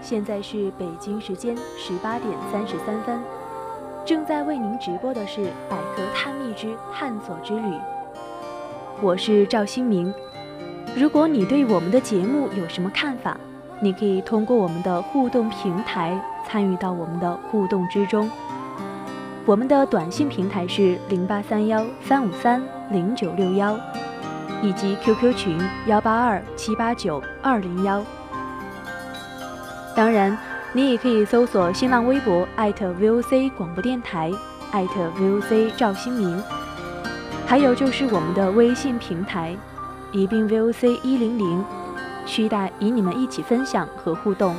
现在是北京时间十八点三十三分，正在为您直播的是《百合探秘之探索之旅》，我是赵新明。如果你对我们的节目有什么看法，你可以通过我们的互动平台参与到我们的互动之中。我们的短信平台是零八三幺三五三零九六幺。以及 QQ 群幺八二七八九二零幺。当然，你也可以搜索新浪微博 @VOC 广播电台 @VOC 赵新明，还有就是我们的微信平台宜宾 VOC 一零零，期待与你们一起分享和互动。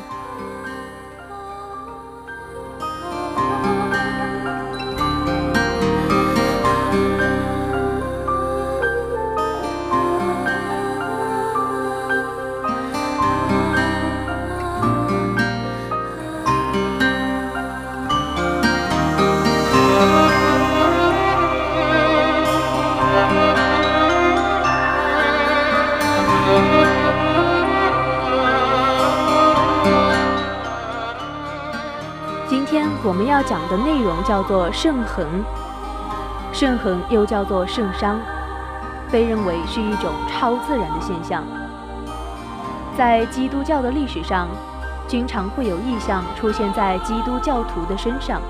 我们要讲的内容叫做圣恒，圣恒又叫做圣伤，被认为是一种超自然的现象。在基督教的历史上，经常会有异象出现在基督教徒的身上，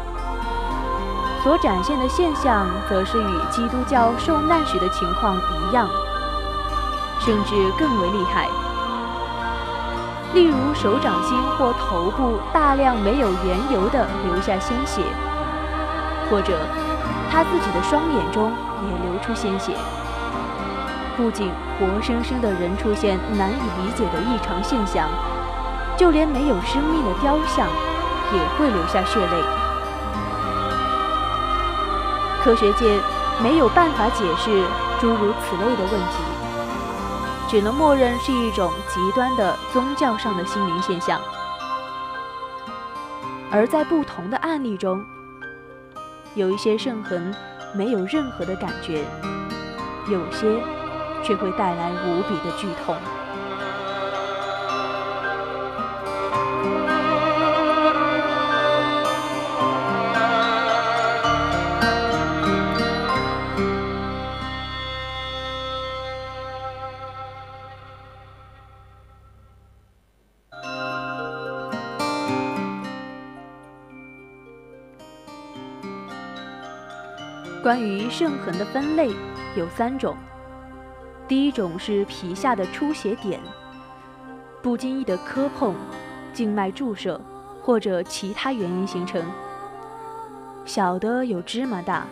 所展现的现象则是与基督教受难时的情况一样，甚至更为厉害。例如手掌心或头部大量没有缘由的流下鲜血，或者他自己的双眼中也流出鲜血。不仅活生生的人出现难以理解的异常现象，就连没有生命的雕像也会流下血泪。科学界没有办法解释诸如此类的问题。只能默认是一种极端的宗教上的心灵现象，而在不同的案例中，有一些圣痕没有任何的感觉，有些却会带来无比的剧痛。关于圣痕的分类有三种，第一种是皮下的出血点，不经意的磕碰、静脉注射或者其他原因形成，小的有芝麻大，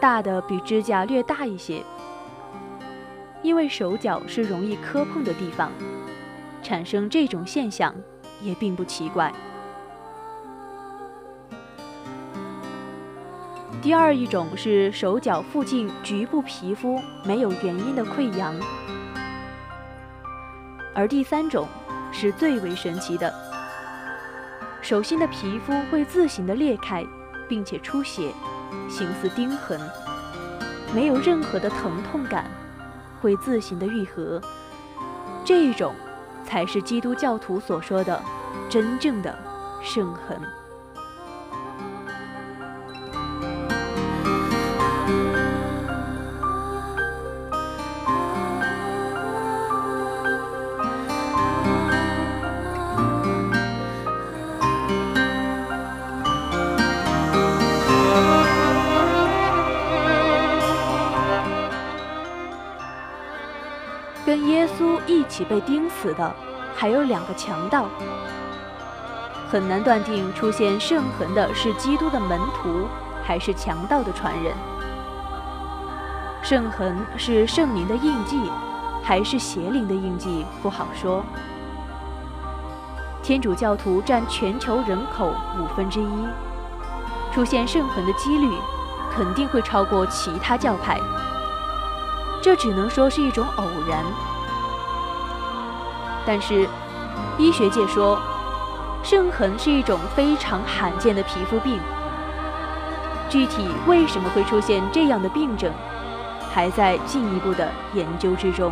大的比指甲略大一些。因为手脚是容易磕碰的地方，产生这种现象也并不奇怪。第二一种是手脚附近局部皮肤没有原因的溃疡，而第三种是最为神奇的，手心的皮肤会自行的裂开，并且出血，形似钉痕，没有任何的疼痛感，会自行的愈合，这一种才是基督教徒所说的真正的圣痕。跟耶稣一起被钉死的还有两个强盗。很难断定出现圣痕的是基督的门徒，还是强盗的传人。圣痕是圣灵的印记，还是邪灵的印记，不好说。天主教徒占全球人口五分之一，出现圣痕的几率肯定会超过其他教派。这只能说是一种偶然。但是，医学界说。圣痕是一种非常罕见的皮肤病，具体为什么会出现这样的病症，还在进一步的研究之中。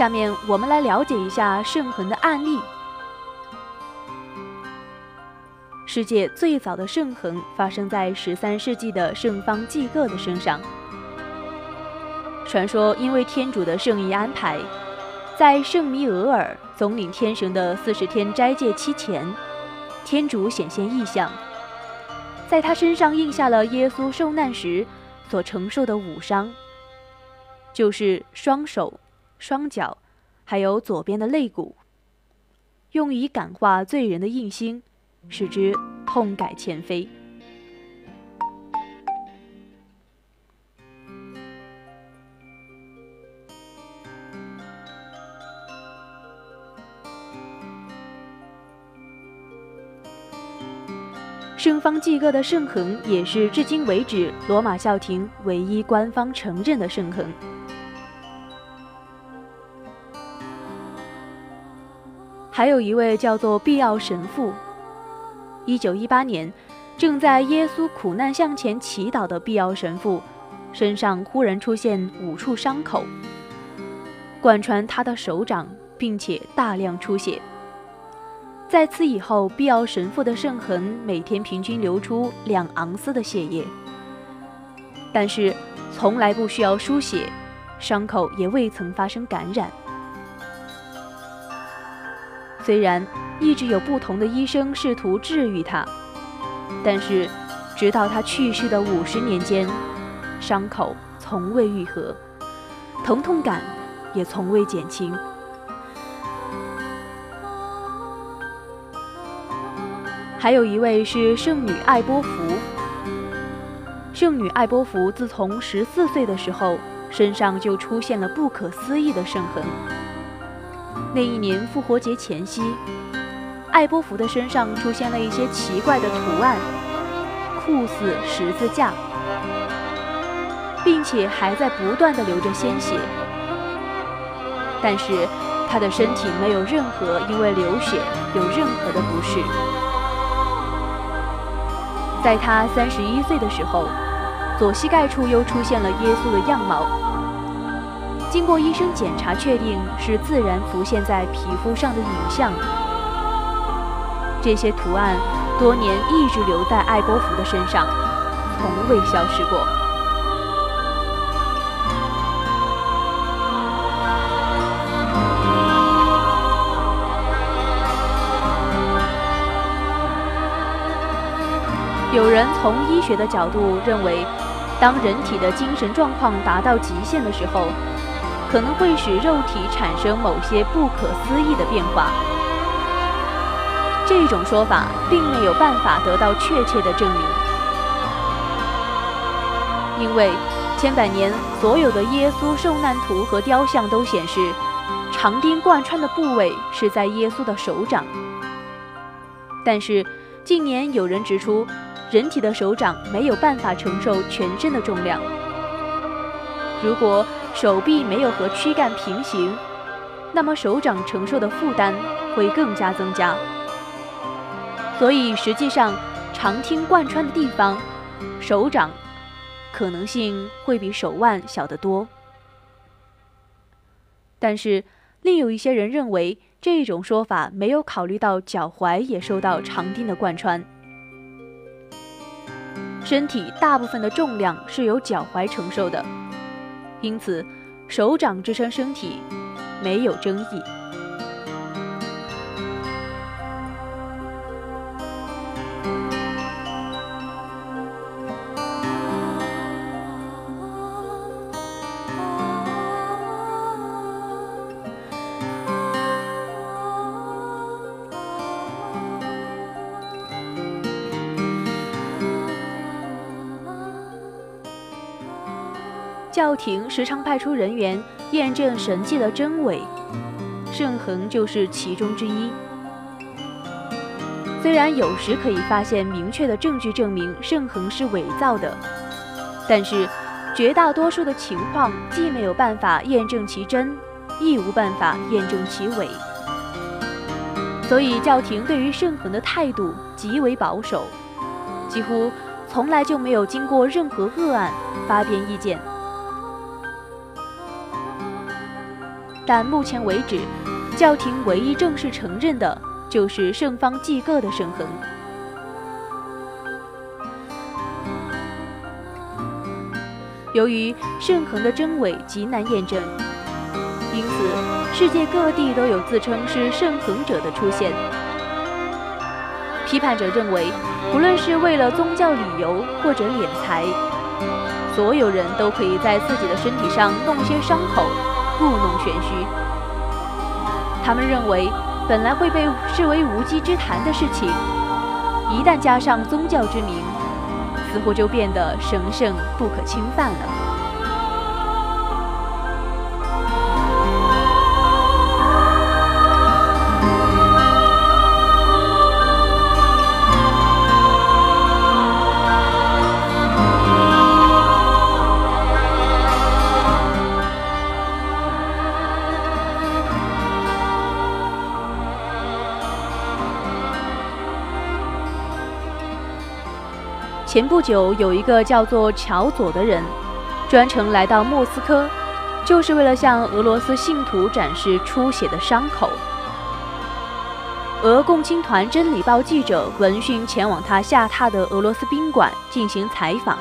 下面我们来了解一下圣痕的案例。世界最早的圣痕发生在十三世纪的圣方济各的身上。传说，因为天主的圣意安排，在圣弥额尔总领天神的四十天斋戒期前，天主显现异象，在他身上印下了耶稣受难时所承受的五伤，就是双手、双脚，还有左边的肋骨，用以感化罪人的印心。使之痛改前非。圣方济各的圣痕也是至今为止罗马教廷唯一官方承认的圣痕。还有一位叫做必奥神父。一九一八年，正在耶稣苦难向前祈祷的必奥神父，身上忽然出现五处伤口，贯穿他的手掌，并且大量出血。在此以后，必奥神父的圣痕每天平均流出两盎司的血液，但是从来不需要输血，伤口也未曾发生感染。虽然一直有不同的医生试图治愈他，但是直到他去世的五十年间，伤口从未愈合，疼痛感也从未减轻。还有一位是圣女艾波福。圣女艾波福自从十四岁的时候，身上就出现了不可思议的圣痕。那一年复活节前夕，艾波福的身上出现了一些奇怪的图案，酷似十字架，并且还在不断的流着鲜血。但是他的身体没有任何因为流血有任何的不适。在他三十一岁的时候，左膝盖处又出现了耶稣的样貌。经过医生检查，确定是自然浮现在皮肤上的影像。这些图案多年一直留在艾波福的身上，从未消失过。有人从医学的角度认为，当人体的精神状况达到极限的时候。可能会使肉体产生某些不可思议的变化。这种说法并没有办法得到确切的证明，因为千百年所有的耶稣受难图和雕像都显示，长钉贯穿的部位是在耶稣的手掌。但是近年有人指出，人体的手掌没有办法承受全身的重量。如果手臂没有和躯干平行，那么手掌承受的负担会更加增加。所以实际上，长听贯穿的地方，手掌可能性会比手腕小得多。但是，另有一些人认为，这种说法没有考虑到脚踝也受到长钉的贯穿。身体大部分的重量是由脚踝承受的。因此，手掌支撑身体，没有争议。教廷时常派出人员验证神迹的真伪，圣衡就是其中之一。虽然有时可以发现明确的证据证明圣衡是伪造的，但是绝大多数的情况既没有办法验证其真，亦无办法验证其伪。所以教廷对于圣衡的态度极为保守，几乎从来就没有经过任何个案发表意见。但目前为止，教廷唯一正式承认的就是圣方济各的圣痕。由于圣痕的真伪极难验证，因此世界各地都有自称是圣痕者的出现。批判者认为，不论是为了宗教理由或者敛财，所有人都可以在自己的身体上弄些伤口。故弄玄虚。他们认为，本来会被视为无稽之谈的事情，一旦加上宗教之名，似乎就变得神圣不可侵犯了。前不久，有一个叫做乔佐的人，专程来到莫斯科，就是为了向俄罗斯信徒展示出血的伤口。俄共青团真理报记者闻讯前往他下榻的俄罗斯宾馆进行采访，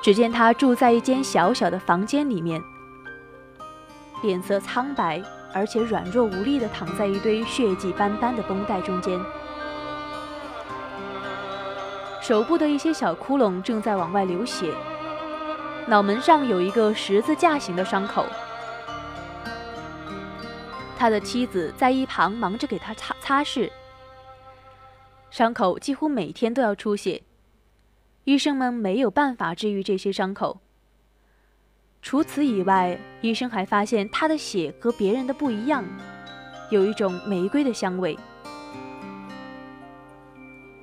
只见他住在一间小小的房间里面，脸色苍白，而且软弱无力地躺在一堆血迹斑斑的绷带中间。手部的一些小窟窿正在往外流血，脑门上有一个十字架形的伤口。他的妻子在一旁忙着给他擦擦拭，伤口几乎每天都要出血，医生们没有办法治愈这些伤口。除此以外，医生还发现他的血和别人的不一样，有一种玫瑰的香味，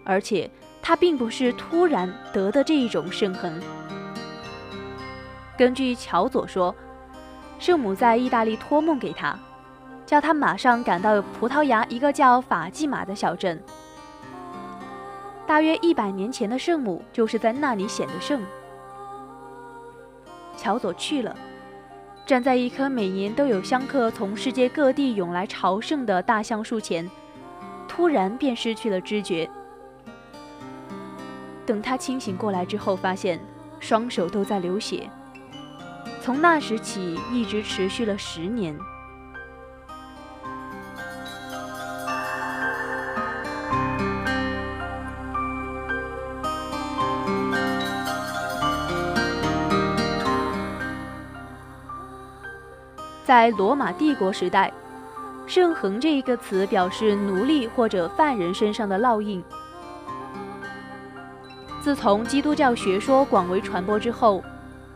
而且。他并不是突然得的这一种圣痕。根据乔佐说，圣母在意大利托梦给他，叫他马上赶到葡萄牙一个叫法济玛的小镇。大约一百年前的圣母就是在那里显的圣。乔佐去了，站在一棵每年都有香客从世界各地涌来朝圣的大橡树前，突然便失去了知觉。等他清醒过来之后，发现双手都在流血。从那时起，一直持续了十年。在罗马帝国时代，“圣痕”这一个词表示奴隶或者犯人身上的烙印。自从基督教学说广为传播之后，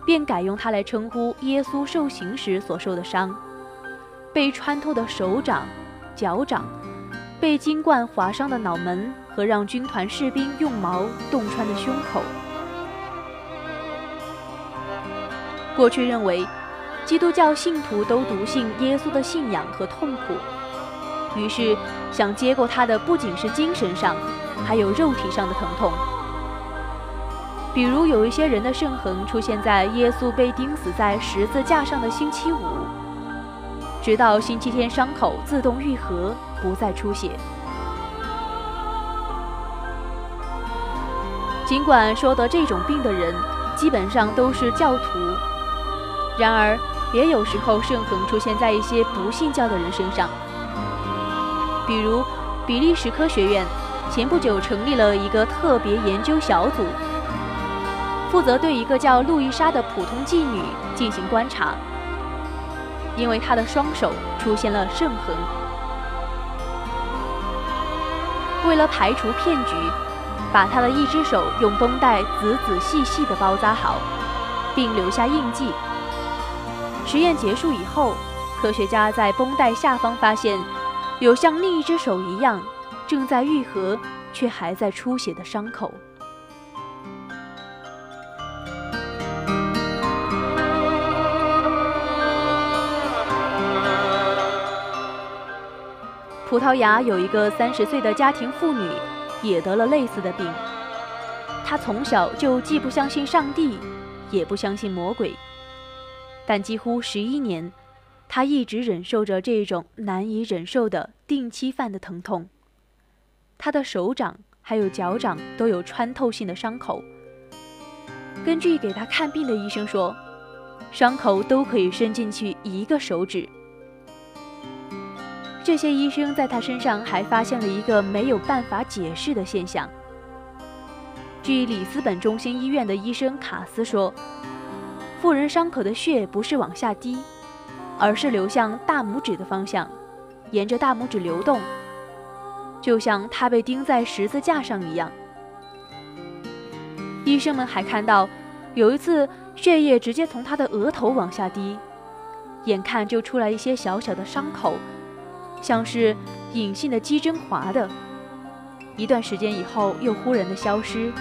便改用它来称呼耶稣受刑时所受的伤：被穿透的手掌、脚掌，被金冠划伤的脑门和让军团士兵用矛洞穿的胸口。过去认为，基督教信徒都笃信耶稣的信仰和痛苦，于是想接过他的不仅是精神上，还有肉体上的疼痛。比如有一些人的圣痕出现在耶稣被钉死在十字架上的星期五，直到星期天伤口自动愈合，不再出血。尽管说得这种病的人基本上都是教徒，然而，也有时候圣痕出现在一些不信教的人身上，比如比利时科学院前不久成立了一个特别研究小组，负责对一个叫路易莎的普通妓女进行观察，因为她的双手出现了圣痕。为了排除骗局，把她的一只手用绷带仔仔细细地包扎好，并留下印记。实验结束以后，科学家在绷带下方发现，有像另一只手一样正在愈合却还在出血的伤口。葡萄牙有一个三十岁的家庭妇女，也得了类似的病。她从小就既不相信上帝，也不相信魔鬼。但几乎十一年，她一直忍受着这种难以忍受的定期犯的疼痛。她的手掌还有脚掌都有穿透性的伤口。根据给她看病的医生说，伤口都可以伸进去一个手指。这些医生在他身上还发现了一个没有办法解释的现象。据里斯本中心医院的医生卡斯说。妇人伤口的血不是往下滴，而是流向大拇指的方向，沿着大拇指流动，就像他被钉在十字架上一样。医生们还看到，有一次血液直接从他的额头往下滴，眼看就出来一些小小的伤口，像是隐性的鸡针划的，一段时间以后又忽然的消失。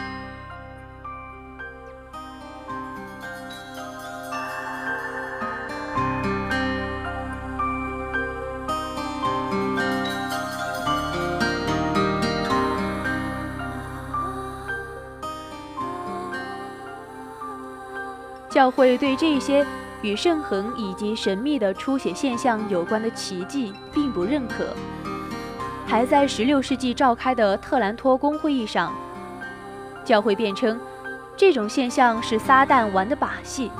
教会对这些与圣痕以及神秘的出血现象有关的奇迹并不认可，还在16世纪召开的特兰托公会议上，教会辩称这种现象是撒旦玩的把戏。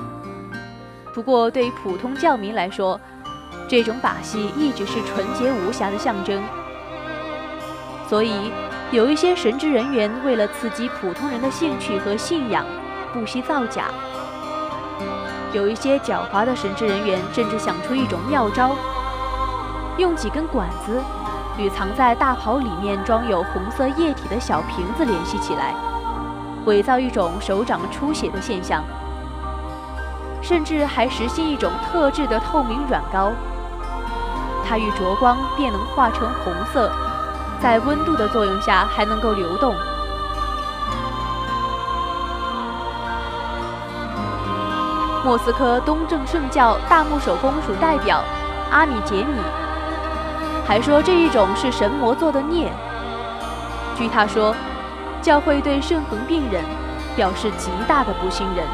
不过，对普通教民来说，这种把戏一直是纯洁无瑕的象征。所以，有一些神职人员为了刺激普通人的兴趣和信仰，不惜造假。有一些狡猾的神职人员甚至想出一种妙招，用几根管子与藏在大袍里面装有红色液体的小瓶子联系起来，伪造一种手掌出血的现象，甚至还实行一种特制的透明软膏，它遇着光便能化成红色，在温度的作用下还能够流动。莫斯科东正圣教大牧首公署代表阿米杰米还说，这一种是神魔做的孽。据他说，教会对肾横病人表示极大的不信任，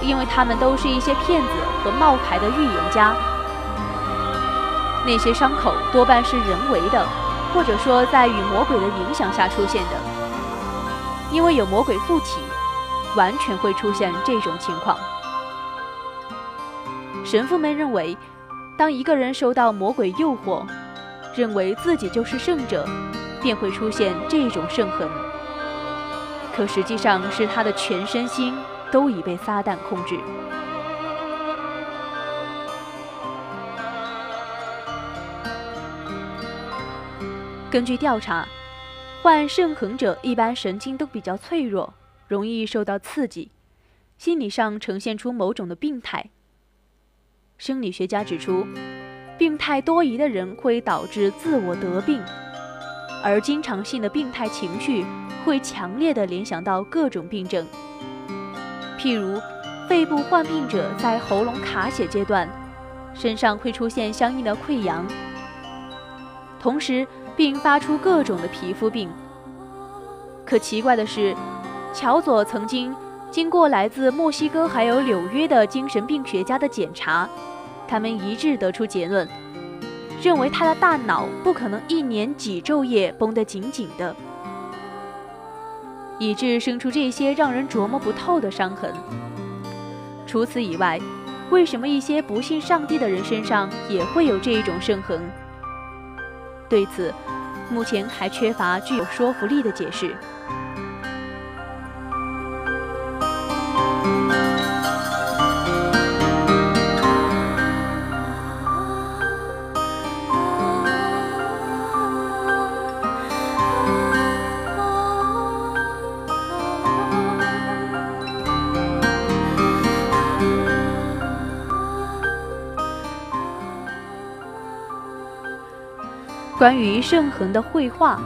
因为他们都是一些骗子和冒牌的预言家。那些伤口多半是人为的，或者说在与魔鬼的影响下出现的，因为有魔鬼附体。完全会出现这种情况。神父们认为，当一个人受到魔鬼诱惑，认为自己就是圣者，便会出现这种圣痕。可实际上是他的全身心都已被撒旦控制。根据调查，患肾痕者一般神经都比较脆弱。容易受到刺激，心理上呈现出某种的病态。生理学家指出，病态多疑的人会导致自我得病，而经常性的病态情绪会强烈的联想到各种病症。譬如，肺部患病者在喉咙卡血阶段，身上会出现相应的溃疡，同时并发出各种的皮肤病。可奇怪的是。乔佐曾经经过来自墨西哥还有纽约的精神病学家的检查，他们一致得出结论，认为他的大脑不可能一年几昼夜绷得紧紧的，以致生出这些让人琢磨不透的伤痕。除此以外，为什么一些不信上帝的人身上也会有这一种圣痕？对此，目前还缺乏具有说服力的解释。关于圣恒的绘画，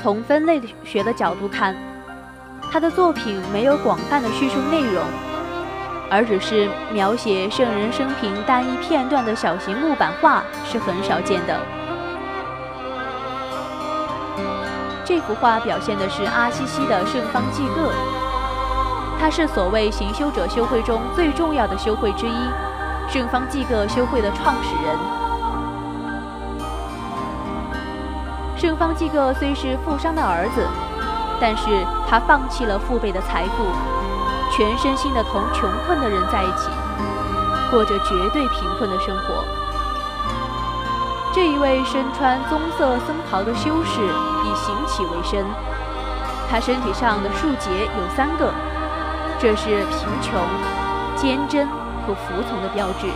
从分类学的角度看，他的作品没有广泛的叙述内容，而只是描写圣人生平单一片段的小型木板画是很少见的。这幅画表现的是阿西西的圣方济各，他是所谓行修者修会中最重要的修会之一，圣方济各修会的创始人。正方济各虽是富商的儿子，但是他放弃了父辈的财富，全身心的同穷困的人在一起，过着绝对贫困的生活。这一位身穿棕色僧袍的修士以行乞为生，他身体上的数节有三个，这是贫穷、坚贞和服从的标志。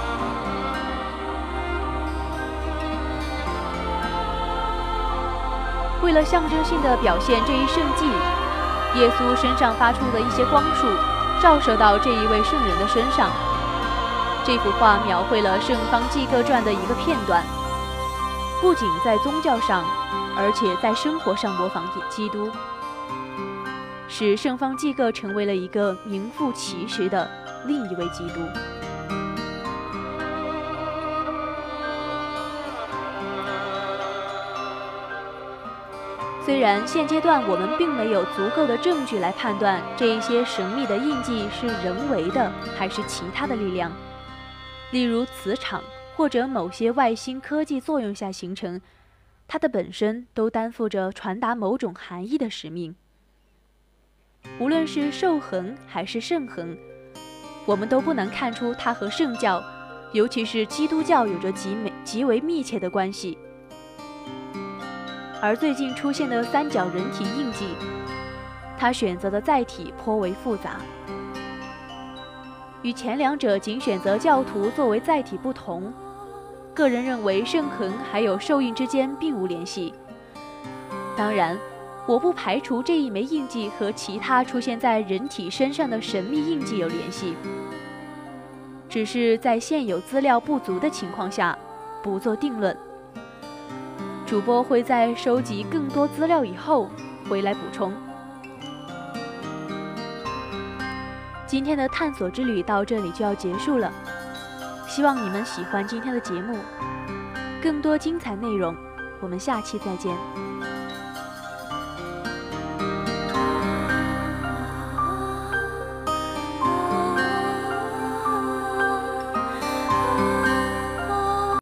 为了象征性的表现这一圣迹，耶稣身上发出的一些光束，照射到这一位圣人的身上。这幅画描绘了圣方济各传的一个片段，不仅在宗教上，而且在生活上模仿基督，使圣方济各成为了一个名副其实的另一位基督。虽然现阶段我们并没有足够的证据来判断这一些神秘的印记是人为的还是其他的力量，例如磁场或者某些外星科技作用下形成，它的本身都担负着传达某种含义的使命。无论是兽痕还是圣痕，我们都不能看出它和圣教，尤其是基督教有着极美极为密切的关系。而最近出现的三角人体印记，他选择的载体颇为复杂，与前两者仅选择教徒作为载体不同。个人认为圣痕还有受印之间并无联系。当然，我不排除这一枚印记和其他出现在人体身上的神秘印记有联系，只是在现有资料不足的情况下，不做定论。主播会在收集更多资料以后回来补充。今天的探索之旅到这里就要结束了，希望你们喜欢今天的节目。更多精彩内容，我们下期再见。